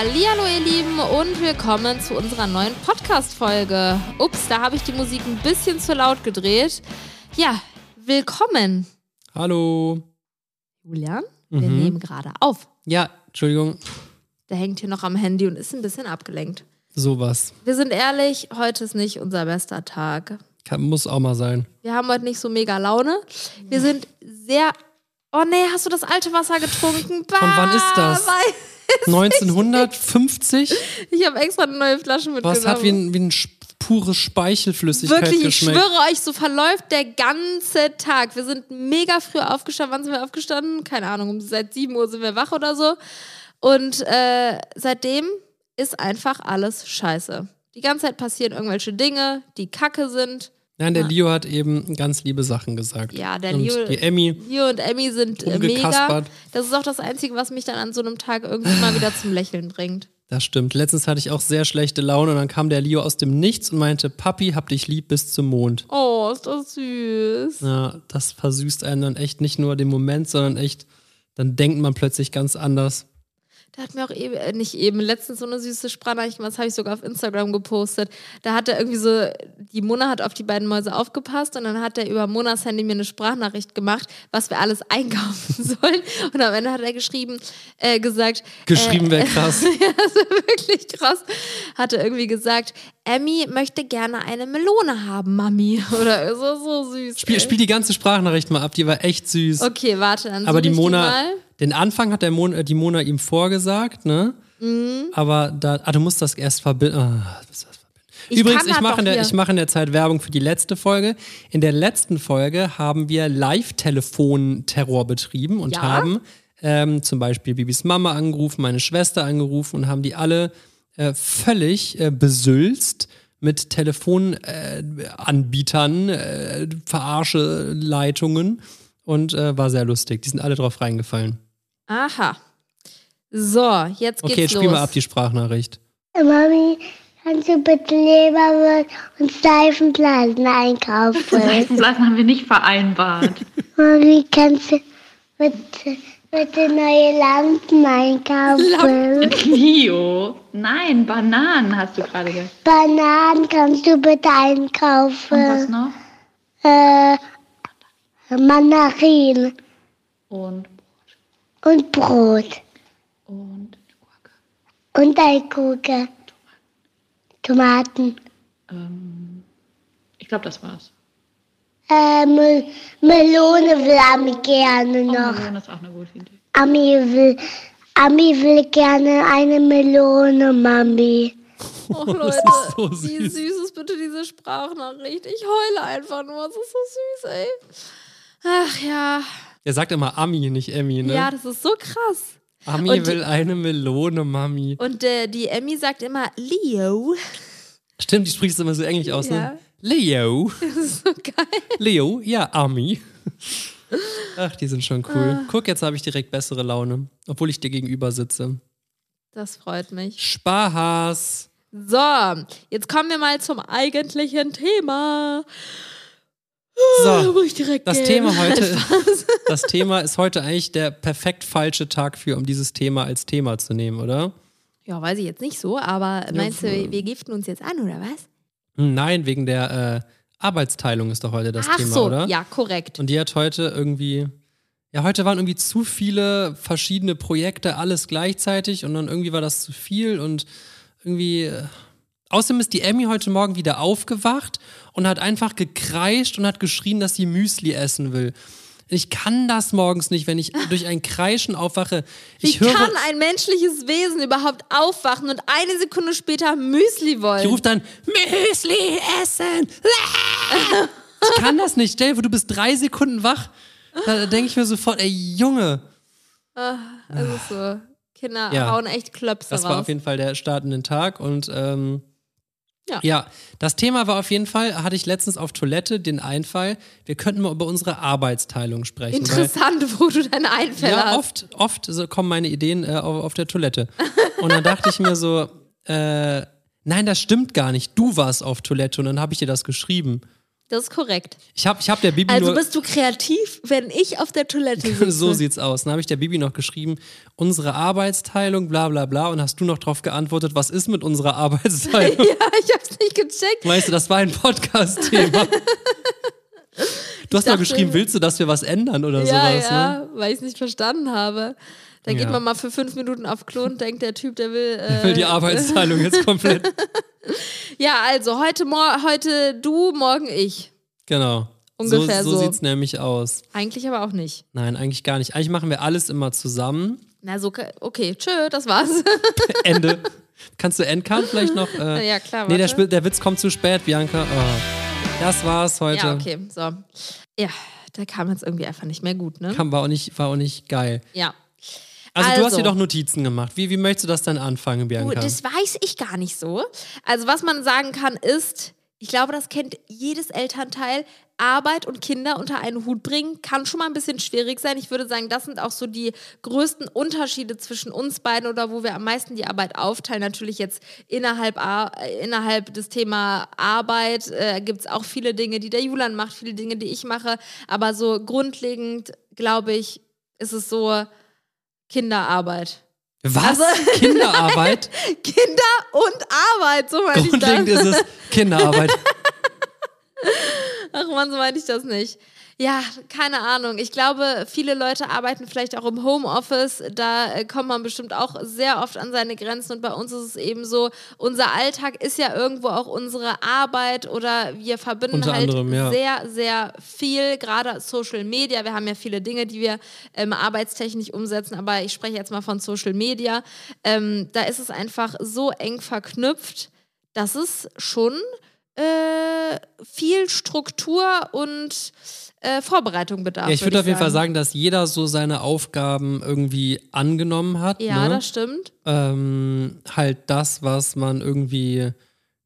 Hallihallo ihr Lieben und willkommen zu unserer neuen Podcast-Folge. Ups, da habe ich die Musik ein bisschen zu laut gedreht. Ja, willkommen. Hallo. Julian, wir Mhm. nehmen gerade auf. Ja, Entschuldigung, Der hängt hier noch am Handy und ist ein bisschen abgelenkt. sowas. Wir sind ehrlich, heute ist nicht unser bester Tag. Kann, muss auch mal sein. Wir haben heute nicht so mega Laune. Wir sind sehr. Oh nee, hast du das alte Wasser getrunken? Von wann ist das? Weiß- 1950? Ich habe extra eine neue Flasche mitgenommen. Was hat wie ein, wie ein pure Speichelflüssigkeit Wirklich, ich geschmeckt? schwöre euch, so verläuft der ganze Tag. Wir sind mega früh aufgestanden. Wann sind wir aufgestanden? Keine Ahnung, um, seit 7 Uhr sind wir wach oder so. Und äh, seitdem ist einfach alles scheiße. Die ganze Zeit passieren irgendwelche Dinge, die kacke sind. Nein, der Leo hat eben ganz liebe Sachen gesagt. Ja, der Und Leo- Die Emmy, Leo und Emmy sind äh, mega. Das ist auch das Einzige, was mich dann an so einem Tag irgendwie mal wieder zum Lächeln bringt. das stimmt. Letztens hatte ich auch sehr schlechte Laune und dann kam der Leo aus dem Nichts und meinte, Papi, hab dich lieb bis zum Mond. Oh, ist das süß. Ja, das versüßt einen dann echt nicht nur den Moment, sondern echt, dann denkt man plötzlich ganz anders. Der hat mir auch eben, äh, nicht eben, letztens so eine süße Sprachnachricht, gemacht, das habe ich sogar auf Instagram gepostet. Da hat er irgendwie so, die Mona hat auf die beiden Mäuse aufgepasst und dann hat er über Monas Handy mir eine Sprachnachricht gemacht, was wir alles einkaufen sollen. Und am Ende hat er geschrieben, äh, gesagt, Geschrieben wäre krass. ja, das ist wirklich krass, hat er irgendwie gesagt, Emmy möchte gerne eine Melone haben, Mami. Oder so, so süß. Spiel, ey. spiel die ganze Sprachnachricht mal ab, die war echt süß. Okay, warte, dann Aber die ich Mona, mal. Den Anfang hat der Mon, äh, die Mona ihm vorgesagt, ne? Mhm. Aber da, ah, du musst das erst verbinden. Ah, verbinden. Ich Übrigens, ich mache, in der, ich mache in der Zeit Werbung für die letzte Folge. In der letzten Folge haben wir Live-Telefon-Terror betrieben und Ja? haben ähm, zum Beispiel Bibis Mama angerufen, meine Schwester angerufen und haben die alle äh, völlig äh, besülzt mit Telefonanbietern, äh, äh, Verarsche-Leitungen und äh, war sehr lustig. Die sind alle drauf reingefallen. Aha. So, jetzt geht's Okay, spiel los. mal ab die Sprachnachricht. Mami, kannst du bitte Leberwurst und Seifenblasen einkaufen? Seifenblasen haben wir nicht vereinbart. Mami, kannst du bitte, bitte neue Lampen einkaufen? Leo. Nein, Bananen hast du gerade gesagt. Bananen kannst du bitte Und was einkaufen? noch? Äh, Mandarinen Und, und Brot und, und eine Gurke. Tomaten. ähm, ich glaube, das war's. Äh, Mel Melone will Ami gerne Oh, noch. Melone ist auch eine gute Idee. Ami will, Ami will gerne eine Melone, Mami. Oh Leute, ist so wie süß. süß ist bitte diese Sprachnachricht. Ich heule einfach nur. Es ist so süß, ey. Ach ja. Er sagt immer Ami, nicht Emmy, ne? Ja, das ist so krass. Ami Und die- will eine Melone, Mami. Und äh, die Emmy sagt immer Leo. Stimmt, die sprichst immer so englisch aus, Ja. ne? Leo. Das ist so geil. Leo, ja, Ami. Ach, die sind schon cool. Ah. Guck, jetzt habe ich direkt bessere Laune, obwohl ich dir gegenüber sitze. Das freut mich. Spaß. So, jetzt kommen wir mal zum eigentlichen Thema. So, direkt das gehen. Thema heute, das Thema ist heute eigentlich der perfekt falsche Tag für, um dieses Thema als Thema zu nehmen, oder? Ja, weiß ich jetzt nicht so, aber meinst du, wir giften uns jetzt an, oder was? Hm, Nein, wegen der äh, Arbeitsteilung ist doch heute das Ach Thema, so, oder? ja, korrekt. Und die hat heute irgendwie. Ja, heute waren irgendwie zu viele verschiedene Projekte, alles gleichzeitig und dann irgendwie war das zu viel und irgendwie. Außerdem ist die Emmy heute Morgen wieder aufgewacht und hat einfach gekreischt und hat geschrien, dass sie Müsli essen will. Ich kann das morgens nicht, wenn ich durch ein Kreischen aufwache. Wie Ich höre, kann ein menschliches Wesen überhaupt aufwachen und eine Sekunde später Müsli wollen? ich rufe dann Müsli essen. Ich kann das nicht. Stell dir vor, du bist drei Sekunden wach. Da denke ich mir sofort, ey Junge. also so, Kinder Ja. hauen echt Klöpse Das raus. war auf jeden Fall der startende Tag und ähm, Ja. ja, das Thema war auf jeden Fall, hatte ich letztens auf Toilette den Einfall, wir könnten mal über unsere Arbeitsteilung sprechen. Interessant, wo du deine Weil, Einfälle ja, hast. oft, oft so kommen meine Ideen äh, auf, auf der Toilette. Und dann dachte ich mir so, äh, nein, das stimmt gar nicht. Du warst auf Toilette und dann habe ich dir das geschrieben. Das ist korrekt. Ich habe ich hab der Bibi Also bist du kreativ, wenn ich auf der Toilette sitze. so sieht's aus. Dann habe ich der Bibi noch geschrieben, unsere Arbeitsteilung, bla bla bla. Und hast du noch drauf geantwortet, was ist mit unserer Arbeitsteilung? ja, ich hab's nicht gecheckt. Weißt du, das war ein Podcast-Thema. Du hast dachte- geschrieben, willst du, dass wir was ändern oder ja, sowas, ne? ja, weil ich es nicht verstanden habe. Da geht Ja. man mal für fünf Minuten auf Klo und denkt, der Typ, der will. Äh, Ich will die Arbeitsteilung jetzt komplett. Ja, also heute, heute du, morgen ich. Genau. Ungefähr so. So so. sieht's nämlich aus. Eigentlich aber auch nicht. Nein, eigentlich gar nicht. Eigentlich machen wir alles immer zusammen. Na, so, okay, tschö, das war's. Ende. Kannst du Endcard vielleicht noch? Äh, ja, klar, Nee, der, der Witz kommt zu spät, Bianca. Oh. Das war's heute. ja, okay, so. Ja, der kam jetzt irgendwie einfach nicht mehr gut, ne? Kam, war, auch nicht, war auch nicht geil. ja. Also, du hast Also. dir doch Notizen gemacht. Wie, wie möchtest du das dann anfangen, Du, Bianca? das weiß ich gar nicht so. Also, was man sagen kann, ist, ich glaube, das kennt jedes Elternteil. Arbeit und Kinder unter einen Hut bringen kann schon mal ein bisschen schwierig sein. Ich würde sagen, das sind auch so die größten Unterschiede zwischen uns beiden oder wo wir am meisten die Arbeit aufteilen. Natürlich jetzt innerhalb, äh, innerhalb des Thema Arbeit äh, gibt es auch viele Dinge, die der Julian macht, viele Dinge, die ich mache. Aber so grundlegend, glaube ich, ist es so Kinderarbeit. Was? Also- Kinderarbeit? Kinder und Arbeit, so meine ich Grundlegend das. ist es Kinderarbeit. Ach man, so meine ich das nicht. Ja, keine Ahnung. Ich glaube, viele Leute arbeiten vielleicht auch im Homeoffice. Da äh, kommt man bestimmt auch sehr oft an seine Grenzen. Und bei uns ist es eben so, unser Alltag ist ja irgendwo auch unsere Arbeit oder wir verbinden Unter halt anderem, ja. sehr, sehr viel, gerade Social Media. Wir haben ja viele Dinge, die wir ähm, arbeitstechnisch umsetzen, aber ich spreche jetzt mal von Social Media. Ähm, da ist es einfach so eng verknüpft, dass es schon äh, viel Struktur und äh, Vorbereitung bedarf. Ja, ich würde würd auf jeden Fall sagen, dass jeder so seine Aufgaben irgendwie angenommen hat. Ja, ne? das stimmt. ähm, halt das, was man irgendwie,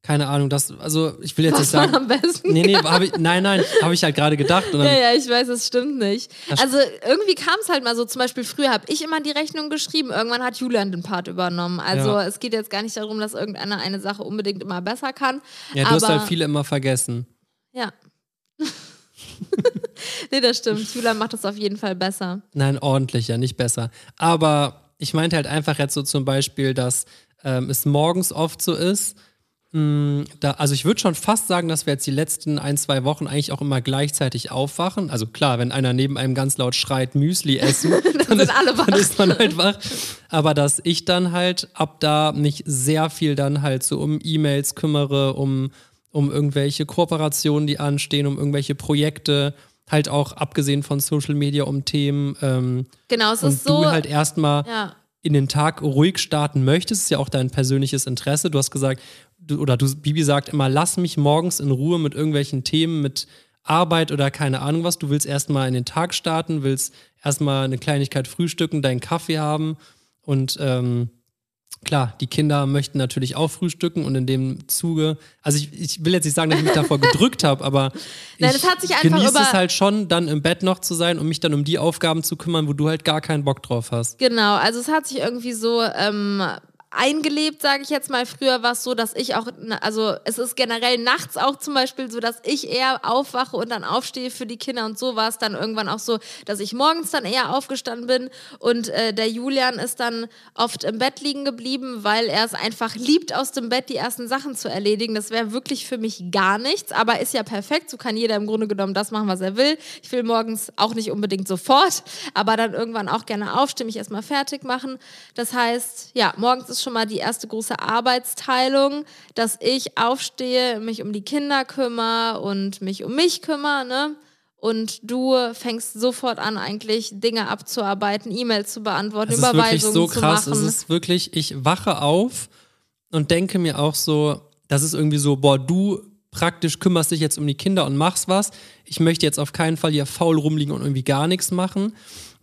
keine Ahnung, das, also ich will jetzt nicht Was war sagen. am besten? Nee, nee, hab ich, nein, nein, habe ich halt gerade gedacht. Dann, Ja, ja, ich weiß, es stimmt nicht. Also irgendwie kam es halt mal so, zum Beispiel früher habe ich immer die Rechnung geschrieben, irgendwann hat Julian den Part übernommen. Also Ja. es geht jetzt gar nicht darum, dass irgendeiner eine Sache unbedingt immer besser kann. ja, du aber, hast halt viele immer vergessen. Ja. nee, das stimmt. Julian macht das auf jeden Fall besser. Nein, ordentlicher, nicht besser. Aber ich meinte halt einfach jetzt so zum Beispiel, dass ähm, es morgens oft so ist. mh, Da, also ich würde schon fast sagen, dass wir jetzt die letzten ein, zwei Wochen eigentlich auch immer gleichzeitig aufwachen. Also klar, wenn einer neben einem ganz laut schreit, Müsli essen, dann, sind ist, alle wach. dann ist man halt wach. Aber dass ich dann halt ab da mich sehr viel dann halt so um E-Mails kümmere, um, um irgendwelche Kooperationen, die anstehen, um irgendwelche Projekte, halt auch abgesehen von Social Media, um Themen. Ähm, Genau, es und ist so. du halt erstmal ja. in den Tag ruhig starten möchtest, ist ja auch dein persönliches Interesse. Du hast gesagt, du, oder du, Bibi sagt immer, lass mich morgens in Ruhe mit irgendwelchen Themen, mit Arbeit oder keine Ahnung was. Du willst erstmal in den Tag starten, willst erstmal eine Kleinigkeit frühstücken, deinen Kaffee haben und ähm, Klar, die Kinder möchten natürlich auch frühstücken und in dem Zuge, also ich, ich will jetzt nicht sagen, dass ich mich davor gedrückt habe, aber Nein, ich es hat sich einfach genieße es halt schon, dann im Bett noch zu sein und mich dann um die Aufgaben zu kümmern, wo du halt gar keinen Bock drauf hast. Genau, also es hat sich irgendwie so ähm, eingelebt, sage ich jetzt mal. Früher war es so, dass ich auch, also es ist generell nachts auch zum Beispiel so, dass ich eher aufwache und dann aufstehe für die Kinder und so war es dann irgendwann auch so, dass ich morgens dann eher aufgestanden bin und äh, der Julian ist dann oft im Bett liegen geblieben, weil er es einfach liebt, aus dem Bett die ersten Sachen zu erledigen. Das wäre wirklich für mich gar nichts, aber ist ja perfekt. So kann jeder im Grunde genommen das machen, was er will. Ich will morgens auch nicht unbedingt sofort, aber dann irgendwann auch gerne aufstehen, mich erstmal fertig machen. Das heißt, ja, morgens ist schon mal die erste große Arbeitsteilung, dass ich aufstehe, mich um die Kinder kümmere und mich um mich kümmere, ne? Und du fängst sofort an, eigentlich Dinge abzuarbeiten, E-Mails zu beantworten, Es ist wirklich Überweisungen so zu krass. machen. Es ist wirklich, ich wache auf und denke mir auch so, das ist irgendwie so, boah, du praktisch kümmerst dich jetzt um die Kinder und machst was. Ich möchte jetzt auf keinen Fall hier faul rumliegen und irgendwie gar nichts machen.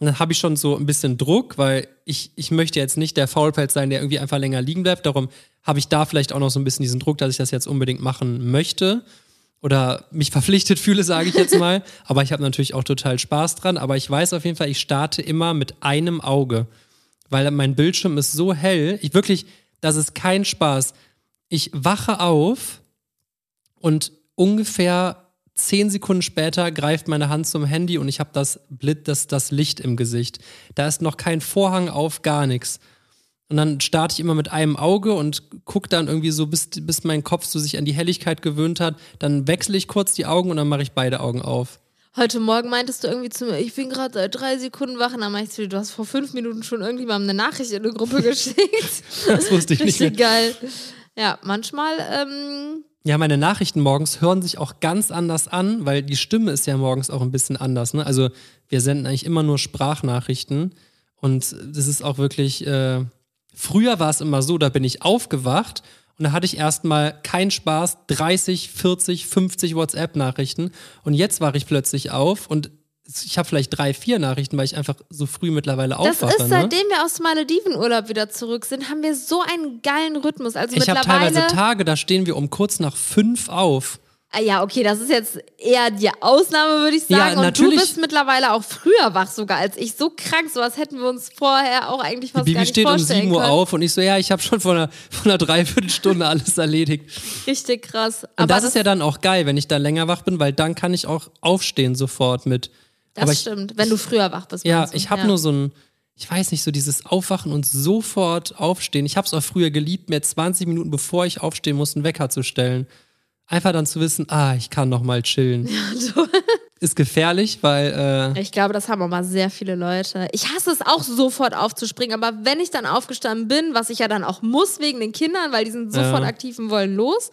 Und dann habe ich schon so ein bisschen Druck, weil ich, ich möchte jetzt nicht der Faulpelz sein, der irgendwie einfach länger liegen bleibt. Darum habe ich da vielleicht auch noch so ein bisschen diesen Druck, dass ich das jetzt unbedingt machen möchte oder mich verpflichtet fühle, sage ich jetzt mal. Aber ich habe natürlich auch total Spaß dran. Aber ich weiß auf jeden Fall, ich starte immer mit einem Auge, weil mein Bildschirm ist so hell. Ich wirklich, das ist kein Spaß. Ich wache auf und ungefähr zehn Sekunden später greift meine Hand zum Handy und ich habe das, das, das Licht im Gesicht. Da ist noch kein Vorhang auf, gar nichts. Und dann starte ich immer mit einem Auge und gucke dann irgendwie so, bis, bis mein Kopf so sich an die Helligkeit gewöhnt hat. Dann wechsle ich kurz die Augen und dann mache ich beide Augen auf. Heute Morgen meintest du irgendwie zu mir, ich bin gerade seit drei Sekunden wach. Und dann meinte ich zu dir, du hast vor fünf Minuten schon irgendjemandem eine Nachricht in eine Gruppe geschickt. Das wusste ich nicht. Richtig geil. Ja, manchmal, ähm, Ja, meine Nachrichten morgens hören sich auch ganz anders an, weil die Stimme ist ja morgens auch ein bisschen anders. Ne? Also wir senden eigentlich immer nur Sprachnachrichten und das ist auch wirklich. Äh, früher war es immer so, da bin ich aufgewacht und da hatte ich erstmal keinen Spaß, 30, 40, 50 WhatsApp-Nachrichten und jetzt wache ich plötzlich auf und ich habe vielleicht drei, vier Nachrichten, weil ich einfach so früh mittlerweile das aufwache. ist, ne? seitdem wir aus Maledivenurlaub wieder zurück sind, haben wir so einen geilen Rhythmus. Also Ich habe teilweise Tage, da stehen wir um kurz nach fünf auf. Ah, Ja, okay, das ist jetzt eher die Ausnahme, würde ich sagen. Ja, Und natürlich. du bist mittlerweile auch früher wach sogar als ich. So krank, sowas hätten wir uns vorher auch eigentlich fast Die gar Bibi nicht steht um vorstellen 7 Uhr können. auf und ich so, ja, ich habe schon vor einer, vor einer Dreiviertelstunde alles erledigt. Richtig krass. Und Aber das, ist ja dann auch geil, wenn ich da länger wach bin, weil dann kann ich auch aufstehen sofort mit. Das ich, stimmt, wenn du früher wach bist. ja, ich habe nur so ein, ich weiß nicht, so dieses Aufwachen und sofort aufstehen. Ich habe es auch früher geliebt, mir 20 Minuten bevor ich aufstehen muss, einen Wecker zu stellen. Einfach dann zu wissen, ah, ich kann noch mal chillen. Ist gefährlich, weil äh, Ich glaube, das haben aber sehr viele Leute. Ich hasse es auch sofort aufzuspringen, aber wenn ich dann aufgestanden bin, was ich ja dann auch muss wegen den Kindern, weil die sind sofort Ja. aktiv und wollen los,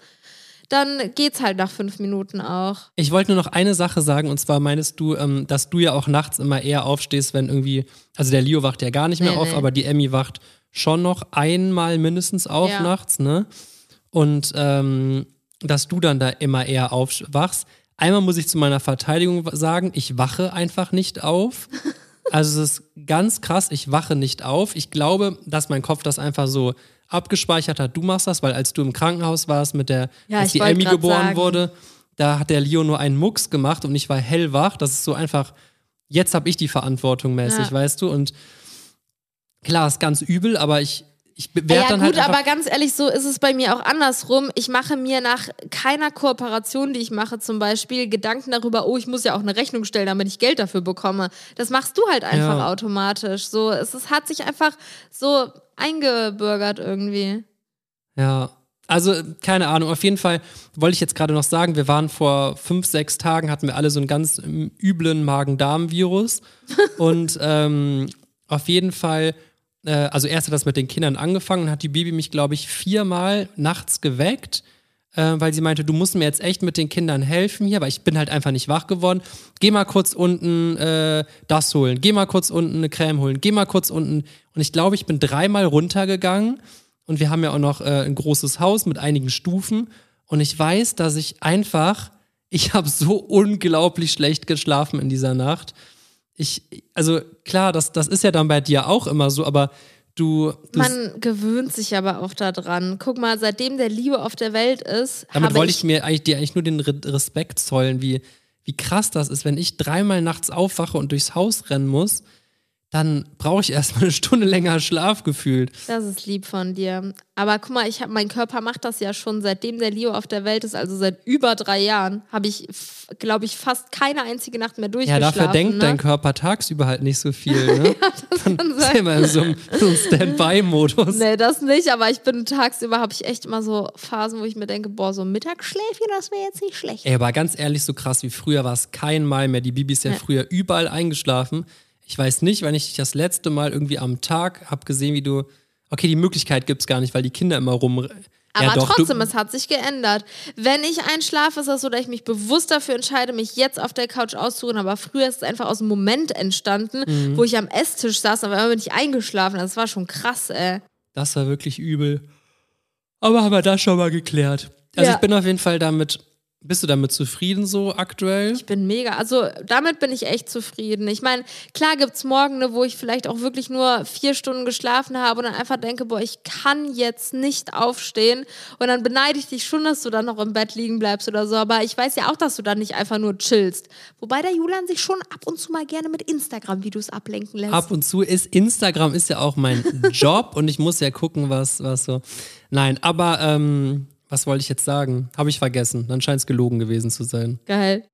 dann geht's halt nach fünf Minuten auch. Ich wollte nur noch eine Sache sagen, und zwar meinst du, ähm, dass du ja auch nachts immer eher aufstehst, wenn irgendwie, also der Leo wacht ja gar nicht mehr Nee, auf, nee. aber die Emmy wacht schon noch einmal mindestens auf Ja. nachts, ne? Und ähm, dass du dann da immer eher aufwachst. Einmal muss ich zu meiner Verteidigung sagen, ich wache einfach nicht auf. Also es ist ganz krass, ich wache nicht auf. Ich glaube, dass mein Kopf das einfach so abgespeichert hat. Du machst das, weil als du im Krankenhaus warst mit der, Ja, als die Emmy geboren sagen. wurde, da hat der Leo nur einen Mucks gemacht und ich war hellwach. Das ist so einfach, jetzt habe ich die Verantwortung mäßig, Ja. weißt du? Und klar, ist ganz übel, aber ich, ich werde ja, dann gut, halt aber ganz ehrlich, so ist es bei mir auch andersrum. Ich mache mir nach keiner Kooperation, die ich mache, zum Beispiel Gedanken darüber, oh, ich muss ja auch eine Rechnung stellen, damit ich Geld dafür bekomme. Das machst du halt einfach Ja. automatisch. So, es, es hat sich einfach so eingebürgert irgendwie. Ja, also keine Ahnung. Auf jeden Fall wollte ich jetzt gerade noch sagen, wir waren vor fünf, sechs Tagen, hatten wir alle so einen ganz üblen Magen-Darm-Virus. und ähm, auf jeden Fall, äh, also erst hat das mit den Kindern angefangen und hat die Baby mich, glaube ich, viermal nachts geweckt. Äh, weil sie meinte, du musst mir jetzt echt mit den Kindern helfen hier, aber ich bin halt einfach nicht wach geworden. Geh mal kurz unten äh, das holen, geh mal kurz unten eine Creme holen, geh mal kurz unten. Und ich glaube, ich bin dreimal runtergegangen und wir haben ja auch noch äh, ein großes Haus mit einigen Stufen. Und ich weiß, dass ich einfach, ich habe so unglaublich schlecht geschlafen in dieser Nacht. Ich, also klar, das, das ist ja dann bei dir auch immer so, aber du, Man gewöhnt sich aber auch daran. Guck mal, seitdem der Liebe auf der Welt ist, damit wollte ich ich mir eigentlich, dir eigentlich nur den Re Respekt zollen, wie, wie krass das ist, wenn ich dreimal nachts aufwache und durchs Haus rennen muss, dann brauche ich erstmal eine Stunde länger Schlaf gefühlt. Das ist lieb von dir. Aber guck mal, ich hab, mein Körper macht das ja schon, seitdem der Leo auf der Welt ist, also seit über drei Jahren, habe ich, glaube ich, fast keine einzige Nacht mehr Ja, durchgeschlafen. dafür denkt ne? dein Körper tagsüber halt nicht so viel. Ne? Kann Dann ist sein. er immer in so einem, so einem Standby-Modus. Nee, das nicht, aber ich bin tagsüber, habe ich echt immer so Phasen, wo ich mir denke, boah, so ein Mittagsschläfchen, das wäre jetzt nicht schlecht. Ey, aber ganz ehrlich, so krass wie früher war es kein Mal mehr. Die Bibi ist ja, Ja. früher überall eingeschlafen. Ich weiß nicht, wenn ich dich das letzte Mal irgendwie am Tag habe gesehen, wie du. Okay, die Möglichkeit gibt es gar nicht, weil die Kinder immer rum. Aber ja, doch, trotzdem, es hat sich geändert. Wenn ich einschlafe, ist das so, dass ich mich bewusst dafür entscheide, mich jetzt auf der Couch auszuruhen. Aber früher ist es einfach aus dem Moment entstanden, Mhm. wo ich am Esstisch saß, aber immer bin ich eingeschlafen. Das war schon krass, ey. Das war wirklich übel. Aber haben wir das schon mal geklärt. Also Ja. ich bin auf jeden Fall damit. Bist du damit zufrieden so aktuell? Ich bin mega. Also damit bin ich echt zufrieden. Ich meine, klar gibt es Morgen, ne, wo ich vielleicht auch wirklich nur vier Stunden geschlafen habe und dann einfach denke, boah, ich kann jetzt nicht aufstehen. Und dann beneide ich dich schon, dass du dann noch im Bett liegen bleibst oder so. Aber ich weiß ja auch, dass du dann nicht einfach nur chillst. Wobei der Julian sich schon ab und zu mal gerne mit Instagram-Videos ablenken lässt. Ab und zu ist Instagram ist ja auch mein Job und ich muss ja gucken, was, was so. Nein, aber ähm, was wollte ich jetzt sagen? Habe ich vergessen. Dann scheint es gelogen gewesen zu sein. Geil.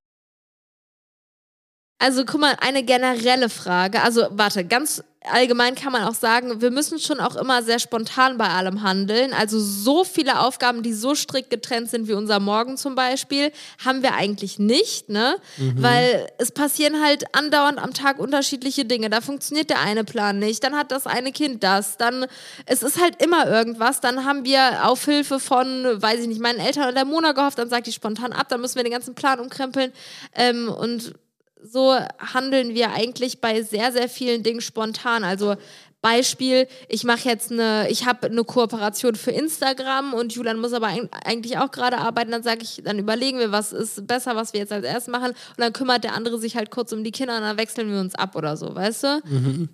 Also guck mal, eine generelle Frage. Also warte, ganz allgemein kann man auch sagen, wir müssen schon auch immer sehr spontan bei allem handeln. Also so viele Aufgaben, die so strikt getrennt sind wie unser Morgen zum Beispiel, haben wir eigentlich nicht, ne? Weil es passieren halt andauernd am Tag unterschiedliche Dinge. Da funktioniert der eine Plan nicht, dann hat das eine Kind das, dann es ist halt immer irgendwas. Dann haben wir auf Hilfe von, weiß ich nicht, meinen Eltern oder der Mona gehofft, dann sagt die spontan ab, dann müssen wir den ganzen Plan umkrempeln ähm, und so handeln wir eigentlich bei sehr, sehr vielen Dingen spontan. Also Beispiel, ich mache jetzt eine, ich habe eine Kooperation für Instagram und Julian muss aber eig- eigentlich auch gerade arbeiten, dann sage ich, dann überlegen wir, was ist besser, was wir jetzt als erstes machen und dann kümmert der andere sich halt kurz um die Kinder und dann wechseln wir uns ab oder so, weißt du?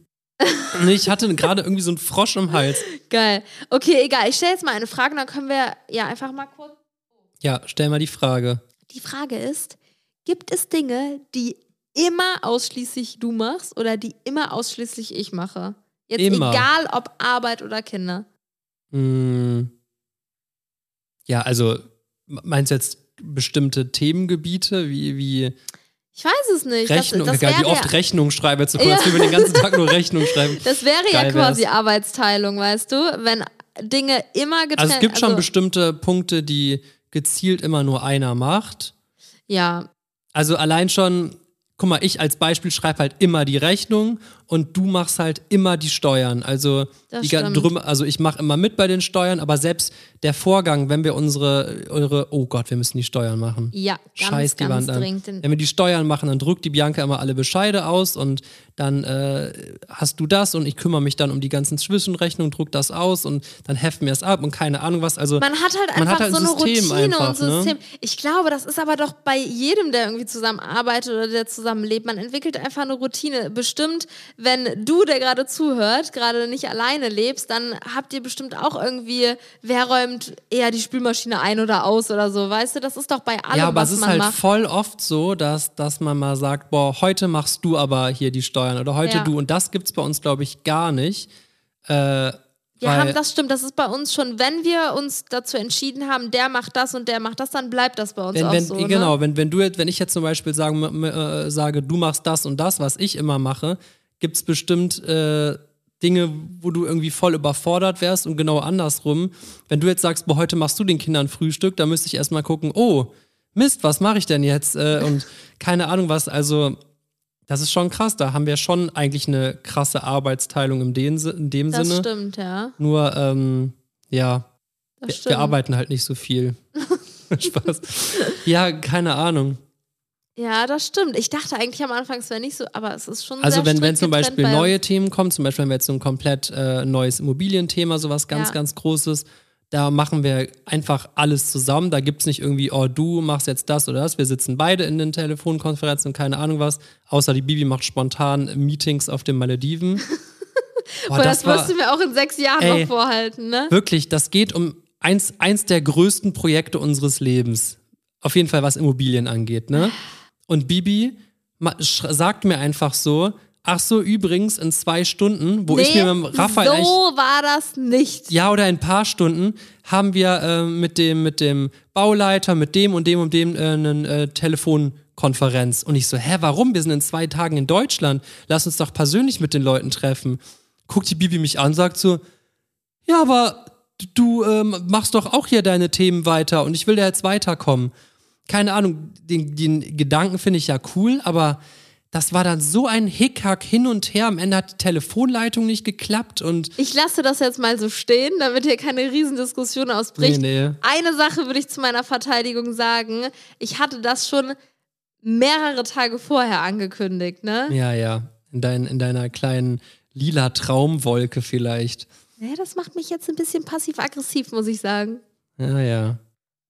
Nee, ich hatte gerade irgendwie so einen Frosch im Hals. Geil. Okay, egal, ich stelle jetzt mal eine Frage, dann können wir ja einfach mal kurz. Ja, stell mal die Frage. Die Frage ist, gibt es Dinge, die immer ausschließlich du machst oder die immer ausschließlich ich mache? Jetzt Immer. egal ob Arbeit oder Kinder. Hm. Ja, also meinst du jetzt bestimmte Themengebiete, wie, wie Ich weiß es nicht. Rechnung, das, das egal, wie oft ja, Rechnung schreibe, so kurz, Ja. wie wir den ganzen Tag nur Rechnung schreiben. das wäre ja quasi wär's. Arbeitsteilung, weißt du? Wenn Dinge immer getrennt Also es gibt schon also, bestimmte Punkte, die gezielt immer nur einer macht. Ja, Also allein schon, guck mal, ich als Beispiel schreibe halt immer die Rechnung und du machst halt immer die Steuern. Also, die, also ich mache immer mit bei den Steuern, aber selbst der Vorgang, wenn wir unsere, eure, oh Gott, wir müssen die Steuern machen. ja, ganz, Scheiß die ganz Wand an. dringend. Wenn wir die Steuern machen, dann drückt die Bianca immer alle Bescheide aus und dann äh, hast du das und ich kümmere mich dann um die ganzen Zwischenrechnungen, druck das aus und dann heften wir es ab und keine Ahnung was. Also Man hat halt einfach hat halt so ein eine System Routine einfach, und ne? System. Ich glaube, das ist aber doch bei jedem, der irgendwie zusammenarbeitet oder der zusammenlebt. Man entwickelt einfach eine Routine. Bestimmt, wenn du, der gerade zuhört, gerade nicht alleine lebst, dann habt ihr bestimmt auch irgendwie, wer räumt eher die Spülmaschine ein oder aus oder so. Weißt du, das ist doch bei allem, Ja, aber was es ist halt macht. voll oft so, dass, dass man mal sagt, boah, heute machst du aber hier die Steuern oder heute Ja. du. Und das gibt's bei uns, glaube ich, gar nicht. Äh, Ja, haben, das stimmt. Das ist bei uns schon, wenn wir uns dazu entschieden haben, der macht das und der macht das, dann bleibt das bei uns wenn, auch wenn, so. Ne? genau, wenn, wenn du jetzt, wenn ich jetzt zum Beispiel sagen, äh, sage, du machst das und das, was ich immer mache, gibt's bestimmt äh, Dinge, wo du irgendwie voll überfordert wärst und genau andersrum. Wenn du jetzt sagst, boah, heute machst du den Kindern Frühstück, dann müsste ich erstmal gucken, oh, Mist, was mache ich denn jetzt? Äh, und keine Ahnung was, also das ist schon krass. Da haben wir schon eigentlich eine krasse Arbeitsteilung in dem, in dem Das Sinne. stimmt, ja. Nur, ähm, ja, Das wir, wir arbeiten halt nicht so viel. Spaß. Ja, keine Ahnung. Ja, das stimmt. Ich dachte eigentlich am Anfang, es wäre nicht so, aber es ist schon Also wenn, wenn zum Beispiel bei neue. Themen kommen, zum Beispiel wenn wir jetzt so ein komplett äh, neues Immobilienthema, sowas ganz, Ja. ganz Großes, da machen wir einfach alles zusammen. Da gibt es nicht irgendwie, oh, du machst jetzt das oder das. Wir sitzen beide in den Telefonkonferenzen und keine Ahnung was. Außer die Bibi macht spontan Meetings auf den Malediven. Boah, Boah, das, wirst du mir auch in sechs Jahren Ey. noch vorhalten, ne? Wirklich, das geht um eins, eins der größten Projekte unseres Lebens. Auf jeden Fall, was Immobilien angeht, ne? Und Bibi sagt mir einfach so, ach so, übrigens, in zwei Stunden, wo ich mir mit dem Raphael so war das nicht. ja, oder in ein paar Stunden, haben wir äh, mit, dem, mit dem Bauleiter, mit dem und dem und dem äh, eine äh, Telefonkonferenz. Und ich so, hä, warum? Wir sind in zwei Tagen in Deutschland. Lass uns doch persönlich mit den Leuten treffen. Guckt die Bibi mich an, sagt so, ja, aber du ähm, machst doch auch hier deine Themen weiter und ich will da jetzt weiterkommen. Keine Ahnung, den, den Gedanken finde ich ja cool, aber das war dann so ein Hickhack hin und her. Am Ende hat die Telefonleitung nicht geklappt und Ich lasse das jetzt mal so stehen, damit hier keine Riesendiskussion ausbricht. Nee, nee. Eine Sache würde ich zu meiner Verteidigung sagen. Ich hatte das schon mehrere Tage vorher angekündigt, ne? ja, ja, in, dein, in deiner kleinen lila Traumwolke vielleicht. Ja, das macht mich jetzt ein bisschen passiv-aggressiv, muss ich sagen. Ja, ja.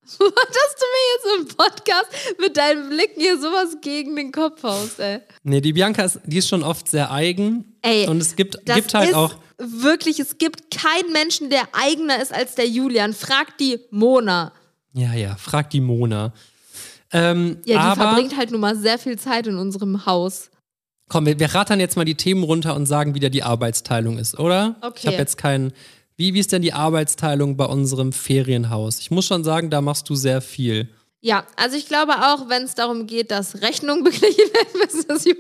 Dass du mir jetzt im Podcast mit deinen Blicken hier sowas gegen den Kopf haust, ey. Nee, die Bianca ist, die ist schon oft sehr eigen. Ey, und es gibt, gibt halt auch. wirklich, es gibt keinen Menschen, der eigener ist als der Julian. Frag die Mona. Ja, ja, frag die Mona. Ähm, Ja, die aber, verbringt halt nun mal sehr viel Zeit in unserem Haus. Komm, wir, wir rattern jetzt mal die Themen runter und sagen, wie da die Arbeitsteilung ist, oder? Okay. Ich habe jetzt keinen. Wie, wie ist denn die Arbeitsteilung bei unserem Ferienhaus? Ich muss schon sagen, da machst du sehr viel. Ja, also ich glaube auch, wenn es darum geht, dass Rechnungen beglichen werden müssen, dass am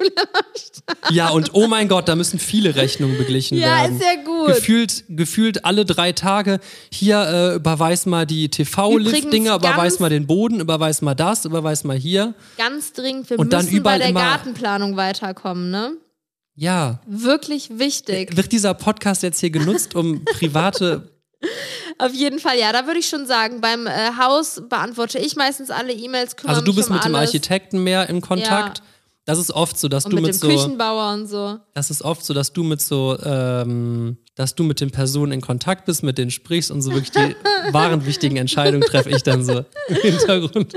Start. Ja, und oh mein Gott, da müssen viele Rechnungen beglichen Ja, werden. ist ja gut. Gefühlt, gefühlt alle drei Tage, hier äh, überweis mal die TV-Lift-Dinger, überweis mal den Boden, überweis mal das, überweis mal hier. Ganz dringend, wir Und dann müssen bei überall der immer- Gartenplanung weiterkommen, ne? Ja. Wirklich wichtig. Wird dieser Podcast jetzt hier genutzt, um private. Auf jeden Fall, ja, da würde ich schon sagen, beim äh, Haus beantworte ich meistens alle E-Mails, Also du bist um mit dem alles. Architekten mehr im Kontakt. Ja. Das ist oft so, dass und du mit, mit dem so. Küchenbauer und so. Das ist oft so, dass du mit so, ähm, dass du mit den Personen in Kontakt bist, mit denen sprichst und so wirklich die wahren wichtigen Entscheidungen treffe ich dann so im Hintergrund.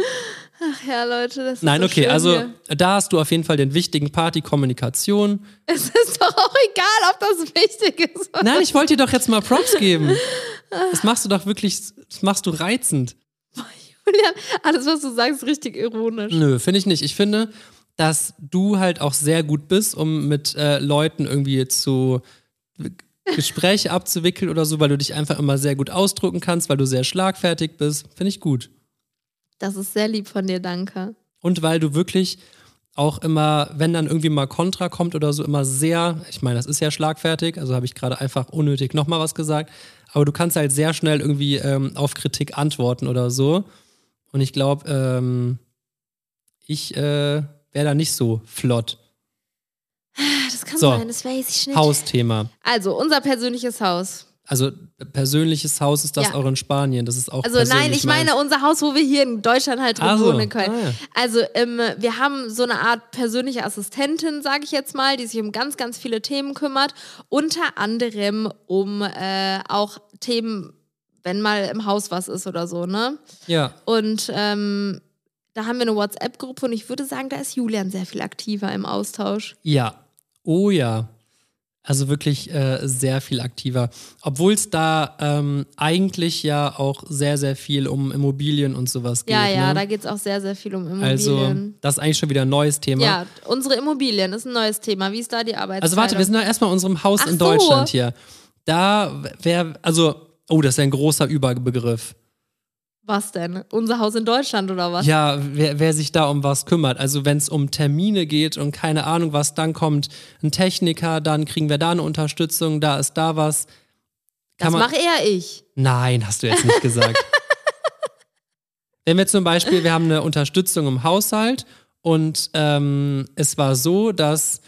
Ach ja, Leute, das ist Nein, so okay, also Hier. da hast du auf jeden Fall den wichtigen Part, die Kommunikation. Es ist doch auch egal, ob das wichtig ist. oder Nein, ich wollte dir doch jetzt mal Props geben. Das machst du doch wirklich, das machst du reizend. Julian, alles, was du sagst, ist richtig ironisch. Nö, finde ich nicht. Ich finde, dass du halt auch sehr gut bist, um mit äh, Leuten irgendwie zu Gespräche abzuwickeln oder so, weil du dich einfach immer sehr gut ausdrücken kannst, weil du sehr schlagfertig bist. Finde ich gut. Das ist sehr lieb von dir, danke. Und weil du wirklich auch immer, wenn dann irgendwie mal Kontra kommt oder so, immer sehr, ich meine, das ist ja schlagfertig, also habe ich gerade einfach unnötig nochmal was gesagt, aber du kannst halt sehr schnell irgendwie ähm, auf Kritik antworten oder so. Und ich glaube, ähm, ich äh, wäre da nicht so flott. Das kann So. sein, das weiß ich nicht. Hausthema. Also, unser persönliches Haus. Also persönliches Haus ist das Ja. auch in Spanien. Das ist auch Also nein, ich meine meins. unser Haus, wo wir hier in Deutschland halt drin Ach so. wohnen Köln. Ah, ja. Also ähm, wir haben so eine Art persönliche Assistentin, sage ich jetzt mal, die sich um ganz, ganz viele Themen kümmert. Unter anderem um äh, auch Themen, wenn mal im Haus was ist oder so, ne? Ja, Und ähm, da haben wir eine WhatsApp-Gruppe und ich würde sagen, da ist Julian sehr viel aktiver im Austausch. ja. Oh ja. Also wirklich äh, sehr viel aktiver. Obwohl es da ähm, eigentlich ja auch sehr, sehr viel um Immobilien und sowas geht. Ja, ja, ne? da geht es auch sehr, sehr viel um Also, Immobilien. das ist eigentlich schon wieder ein neues Thema. ja, unsere Immobilien ist ein neues Thema. Wie ist da die Arbeitszeit? Also warte, wir sind doch erstmal in unserem Haus Ach in so. Deutschland hier. Da wäre, also, oh, das ist ja ein großer Überbegriff. Was denn? Unser Haus in Deutschland oder was? Ja, wer, wer sich da um was kümmert. Also wenn es um Termine geht und keine Ahnung was, dann kommt ein Techniker, dann kriegen wir da eine Unterstützung, da ist da was. das Kann man- mache eher ich. Nein, hast du jetzt nicht gesagt. Wenn wir zum Beispiel, wir haben eine Unterstützung im Haushalt und ähm, es war so, dass,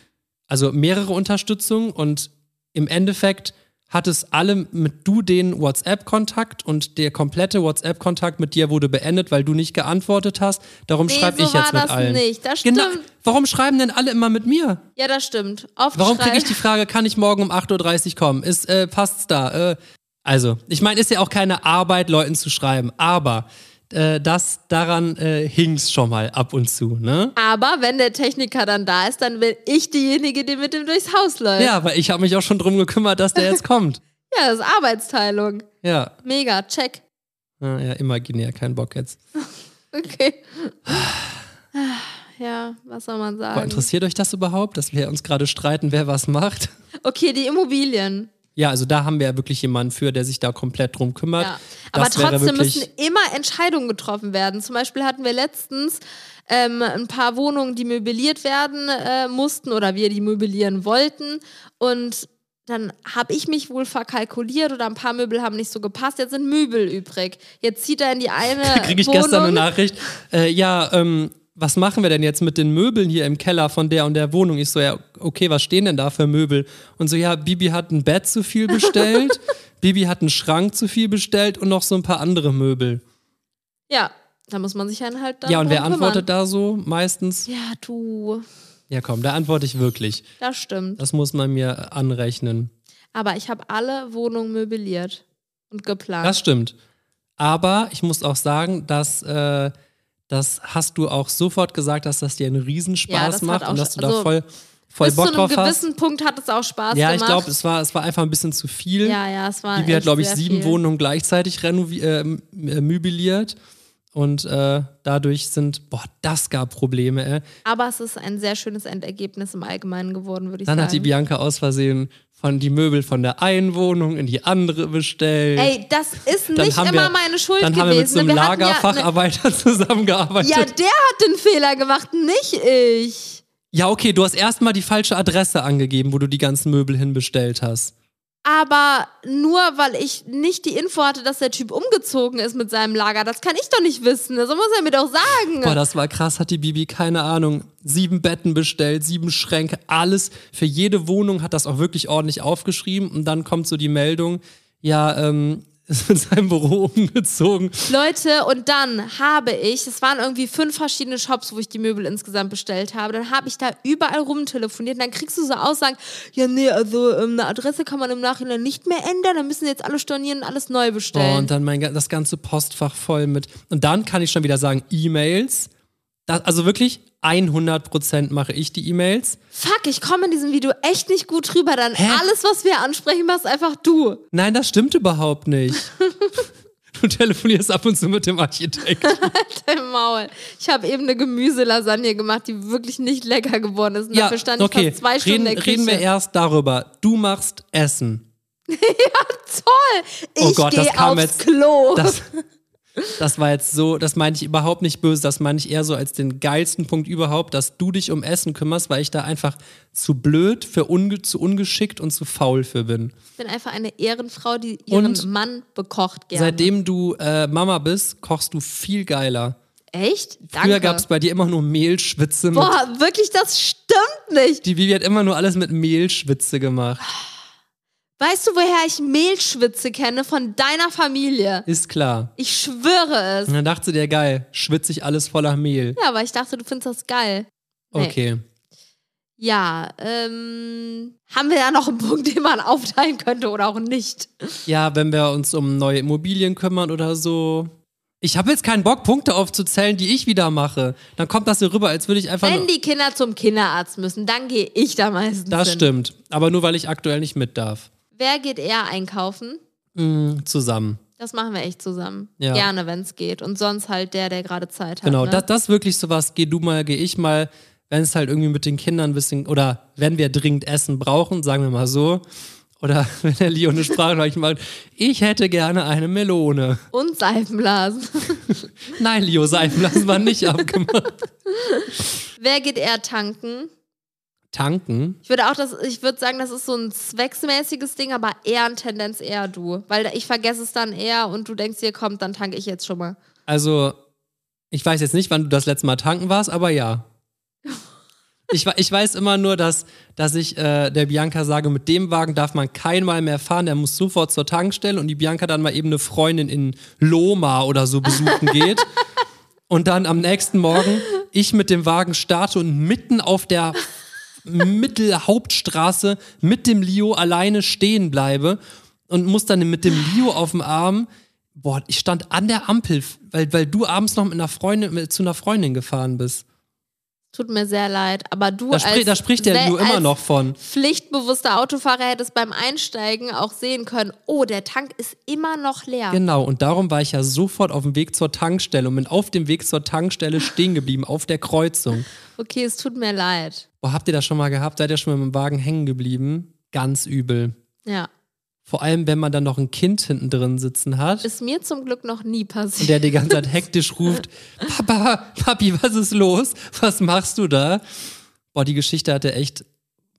also mehrere Unterstützungen und im Endeffekt hat es alle mit du den WhatsApp-Kontakt und der komplette WhatsApp-Kontakt mit dir wurde beendet, weil du nicht geantwortet hast. Darum Nee, schreibe so ich jetzt mit das allen. nicht. Das Genau. stimmt. Warum schreiben denn alle immer mit mir? Ja, das stimmt. Oft Warum kriege ich die Frage, kann ich morgen um 8.30 Uhr kommen? Ist, äh, passt's da? Äh, also, ich meine, ist ja auch keine Arbeit, Leuten zu schreiben, aber äh, das daran äh, hing's schon mal ab und zu, ne? Aber wenn der Techniker dann da ist, dann bin ich diejenige, die mit ihm durchs Haus läuft. Ja, weil ich habe mich auch schon drum gekümmert, dass der jetzt kommt. Ja, das ist Arbeitsteilung. Ja. Mega, check. Ja, ja, imaginär, kein Bock jetzt. Okay. Ja, was soll man Boah, sagen? interessiert euch das überhaupt, dass wir uns gerade streiten, wer was macht? Okay, die Immobilien. Ja, also da haben wir ja wirklich jemanden für, der sich da komplett drum kümmert. Ja. Aber Das trotzdem müssen immer Entscheidungen getroffen werden. Zum Beispiel hatten wir letztens ähm, ein paar Wohnungen, die möbliert werden äh, mussten oder wir die möblieren wollten. Und dann habe ich mich wohl verkalkuliert oder ein paar Möbel haben nicht so gepasst. Jetzt sind Möbel übrig. Jetzt zieht er in die eine Da kriege ich Wohnung. gestern eine Nachricht. Äh, ja, ähm, was machen wir denn jetzt mit den Möbeln hier im Keller von der und der Wohnung? Ich so, ja, okay, was stehen denn da für Möbel? Und so, ja, Bibi hat ein Bett zu viel bestellt, Bibi hat einen Schrank zu viel bestellt und noch so ein paar andere Möbel. Ja, da muss man sich dann halt dann ja, und wer antwortet kümmern. da so meistens? Ja, du, Ja, komm, da antworte ich wirklich. das stimmt. Das muss man mir anrechnen. Aber ich habe alle Wohnungen möbliert und geplant. Das stimmt. Aber ich muss auch sagen, dass äh, das hast du auch sofort gesagt, dass das dir einen Ja, Riesenspaß das hat macht und dass du Sch- also da voll, voll Bis Bock zu einem drauf hast. gewissen Punkt hat es auch Spaß Ja, ich gemacht. glaube, es war, es war einfach ein bisschen zu viel. Ja, ja, es war. Die wir hat, glaube ich, sieben viel. Wohnungen gleichzeitig äh, äh, möbliert. Und äh, dadurch sind, boah, das gab Probleme, ey. Aber es ist ein sehr schönes Endergebnis im Allgemeinen geworden, würde ich Dann sagen. hat die Bianca aus Versehen von die Möbel von der einen Wohnung in die andere bestellt. Ey, das ist Dann nicht immer wir- meine Schuld Dann gewesen. haben wir mit so einem Wir hatten ja Lagerfacharbeiter zusammengearbeitet. Ja, der hat den Fehler gemacht, nicht ich. Ja, okay, du hast erstmal die falsche Adresse angegeben, wo du die ganzen Möbel hinbestellt hast. Aber nur weil ich nicht die Info hatte, dass der Typ umgezogen ist mit seinem Lager, das kann ich doch nicht wissen. Das muss er mir doch sagen. Boah, das war krass, hat die Bibi, keine Ahnung, sieben Betten bestellt, sieben Schränke, alles. Für jede Wohnung hat das auch wirklich ordentlich aufgeschrieben. Und dann kommt so die Meldung, ja, ähm, ist in seinem Büro umgezogen. Leute, und dann habe ich, es waren irgendwie fünf verschiedene Shops, wo ich die Möbel insgesamt bestellt habe, dann habe ich da überall rumtelefoniert und dann kriegst du so Aussagen, ja nee, also ähm, eine Adresse kann man im Nachhinein nicht mehr ändern, dann müssen jetzt alle stornieren und alles neu bestellen. Boah, und dann mein, das ganze Postfach voll mit. Und dann kann ich schon wieder sagen, E-Mails. Das- Also wirklich 100% mache ich die E-Mails. Fuck, ich komme in diesem Video echt nicht gut rüber, dann Hä? alles, was wir ansprechen, machst einfach du. Nein, das stimmt überhaupt nicht. du telefonierst ab und zu mit dem Architekt. Dein Maul. Ich habe eben eine Gemüselasagne gemacht, die wirklich nicht lecker geworden ist. Und dafür stand ich okay. fast zwei Stunden reden, reden wir erst darüber. Du machst Essen. Toll! Ich Oh Gott, das gehe kam aufs jetzt- Klo. Das, das war jetzt so, das meine ich überhaupt nicht böse, das meine ich eher so als den geilsten Punkt überhaupt, dass du dich um Essen kümmerst, weil ich da einfach zu blöd, für unge zu ungeschickt und zu faul für bin. ich bin einfach eine Ehrenfrau, die ihren Und Mann bekocht gerne. Seitdem du äh, Mama bist, kochst du viel geiler. Echt? Danke. Früher gab es bei dir immer nur Mehlschwitze. Boah, wirklich, das stimmt nicht. die Vivi hat immer nur alles mit Mehlschwitze gemacht. Weißt du, woher ich Mehlschwitze kenne? Von deiner Familie. Ist klar. Ich schwöre es. Und dann dachte sie dir, geil, schwitze ich alles voller Mehl. Ja, aber ich dachte, du findest das geil. Nee. Okay. Ja, ähm, haben wir da noch einen Punkt, den man aufteilen könnte oder auch nicht? Ja, wenn wir uns um neue Immobilien kümmern oder so. Ich habe jetzt keinen Bock, Punkte aufzuzählen, die ich wieder mache. Dann kommt das so rüber, als würde ich einfach Wenn die Kinder zum Kinderarzt müssen, dann gehe ich da meistens Das hin. stimmt. Aber nur weil ich aktuell nicht mit darf. Wer geht eher einkaufen? Mm, zusammen. Das machen wir echt zusammen. Ja. Gerne, wenn es geht. Und sonst halt der, der gerade Zeit hat. Genau, ne? das, das ist wirklich sowas, geh du mal, geh ich mal, wenn es halt irgendwie mit den Kindern ein bisschen, oder wenn wir dringend Essen brauchen, sagen wir mal so. Oder wenn der Leo eine Sprachnachricht macht, ich hätte gerne eine Melone. Und Seifenblasen. Nein, Leo, Seifenblasen war nicht abgemacht. Wer geht eher tanken? Tanken? Ich würde auch das, ich würde sagen, das ist so ein zwecksmäßiges Ding, aber eher eine Tendenz eher du. Weil ich vergesse es dann eher und du denkst dir, komm, dann tanke ich jetzt schon mal. Also, ich weiß jetzt nicht, wann du das letzte Mal tanken warst, aber ja. Ich, ich weiß immer nur, dass, dass ich äh, der Bianca sage, mit dem Wagen darf man kein Mal mehr fahren, der muss sofort zur Tankstelle und die Bianca dann mal eben eine Freundin in Loma oder so besuchen geht. Und dann am nächsten Morgen ich mit dem Wagen starte und mitten auf der Mittelhauptstraße mit dem Leo alleine stehen bleibe und muss dann mit dem Leo auf dem Arm. Boah, ich stand an der Ampel, weil, weil du abends noch mit einer Freundin, mit, zu einer Freundin gefahren bist. Tut mir sehr leid, aber du Da, als, da spricht der Leo immer noch von. pflichtbewusster Autofahrer hättest beim Einsteigen auch sehen können, oh, der Tank ist immer noch leer. Genau, und darum war ich ja sofort auf dem Weg zur Tankstelle und bin auf dem Weg zur Tankstelle stehen geblieben, auf der Kreuzung. Okay, es tut mir leid. Boah, habt ihr das schon mal gehabt? Seid ihr schon mal mit dem Wagen hängen geblieben? Ganz übel. Ja. Vor allem, wenn man dann noch ein Kind hinten drin sitzen hat. Ist mir zum Glück noch nie Und passiert. der die ganze Zeit hektisch ruft, Papa, Papi, was ist los? Was machst du da? Boah, die Geschichte hat er echt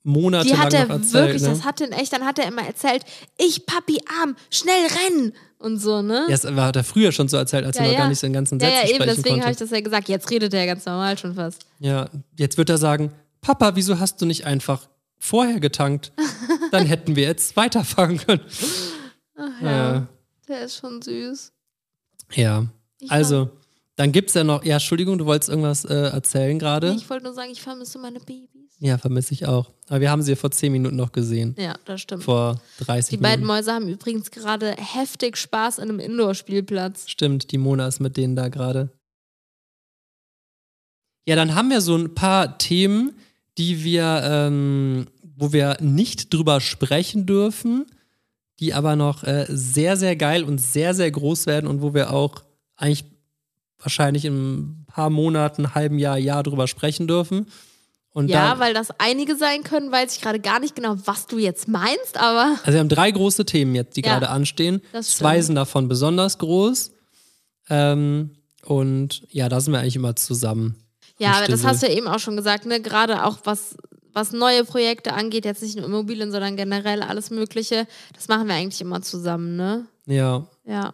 monatelang Die hat er erzählt. wirklich, ne? das hat ihn echt, dann hat er immer erzählt, ich, Papi, arm, schnell rennen und so, ne? Ja, das hat er früher schon so erzählt, als er noch gar nicht so den ganzen ja, Sätzen ja, eben, sprechen deswegen habe ich das ja gesagt. Jetzt redet er ganz normal schon fast. Ja, jetzt wird er sagen, Papa, wieso hast du nicht einfach vorher getankt? Dann hätten wir jetzt weiterfahren können. Ach Ja. ja, der ist schon süß. Ja, Ich also, dann gibt's ja noch, ja, Entschuldigung, du wolltest irgendwas äh, erzählen gerade? Nee, ich wollte nur sagen, ich vermisse meine Babys. Ja, vermisse ich auch. Aber wir haben sie ja vor zehn Minuten noch gesehen. Ja, das stimmt. Vor 30 Die Minuten. beiden Mäuse haben übrigens gerade heftig Spaß in einem Indoor-Spielplatz. Stimmt, die Mona ist mit denen da gerade. Ja, dann haben wir so ein paar Themen, die wir, ähm, wo wir nicht drüber sprechen dürfen, die aber noch äh, sehr, sehr geil und sehr, sehr groß werden und wo wir auch eigentlich wahrscheinlich in ein paar Monaten, halben Jahr, Jahr drüber sprechen dürfen. Und Ja, weil das einige sein können, weiß ich gerade gar nicht genau, was du jetzt meinst, aber also wir haben drei große Themen jetzt, die Ja, gerade anstehen. das Zwei sind davon besonders groß. Ähm, und ja, da sind wir eigentlich immer zusammen. ja, aber das hast du ja eben auch schon gesagt, ne? Gerade auch was, was neue Projekte angeht, jetzt nicht nur Immobilien, sondern generell alles Mögliche, das machen wir eigentlich immer zusammen, ne? Ja. Ja.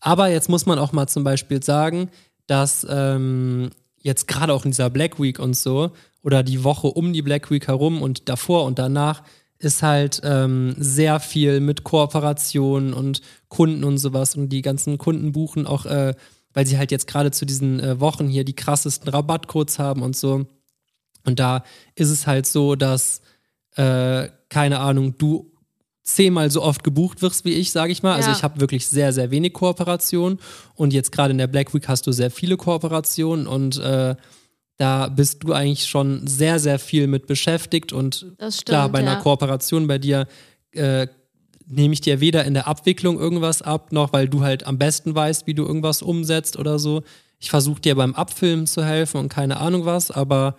Aber jetzt muss man auch mal zum Beispiel sagen, dass ähm, jetzt gerade auch in dieser Black Week und so oder die Woche um die Black Week herum und davor und danach ist halt ähm, sehr viel mit Kooperationen und Kunden und sowas und die ganzen Kunden buchen auch, äh, weil sie halt jetzt gerade zu diesen äh, Wochen hier die krassesten Rabattcodes haben und so. Und da ist es halt so, dass, äh, keine Ahnung, du zehnmal so oft gebucht wirst wie ich, sage ich mal. Also Ja. ich habe wirklich sehr, sehr wenig Kooperation. Und jetzt gerade in der Black Week hast du sehr viele Kooperationen und äh, da bist du eigentlich schon sehr, sehr viel mit beschäftigt. Und Das stimmt, klar, bei einer ja. Kooperation bei dir äh, nehme ich dir weder in der Abwicklung irgendwas ab, noch weil du halt am besten weißt, wie du irgendwas umsetzt oder so. Ich versuche dir beim Abfilmen zu helfen und keine Ahnung was, aber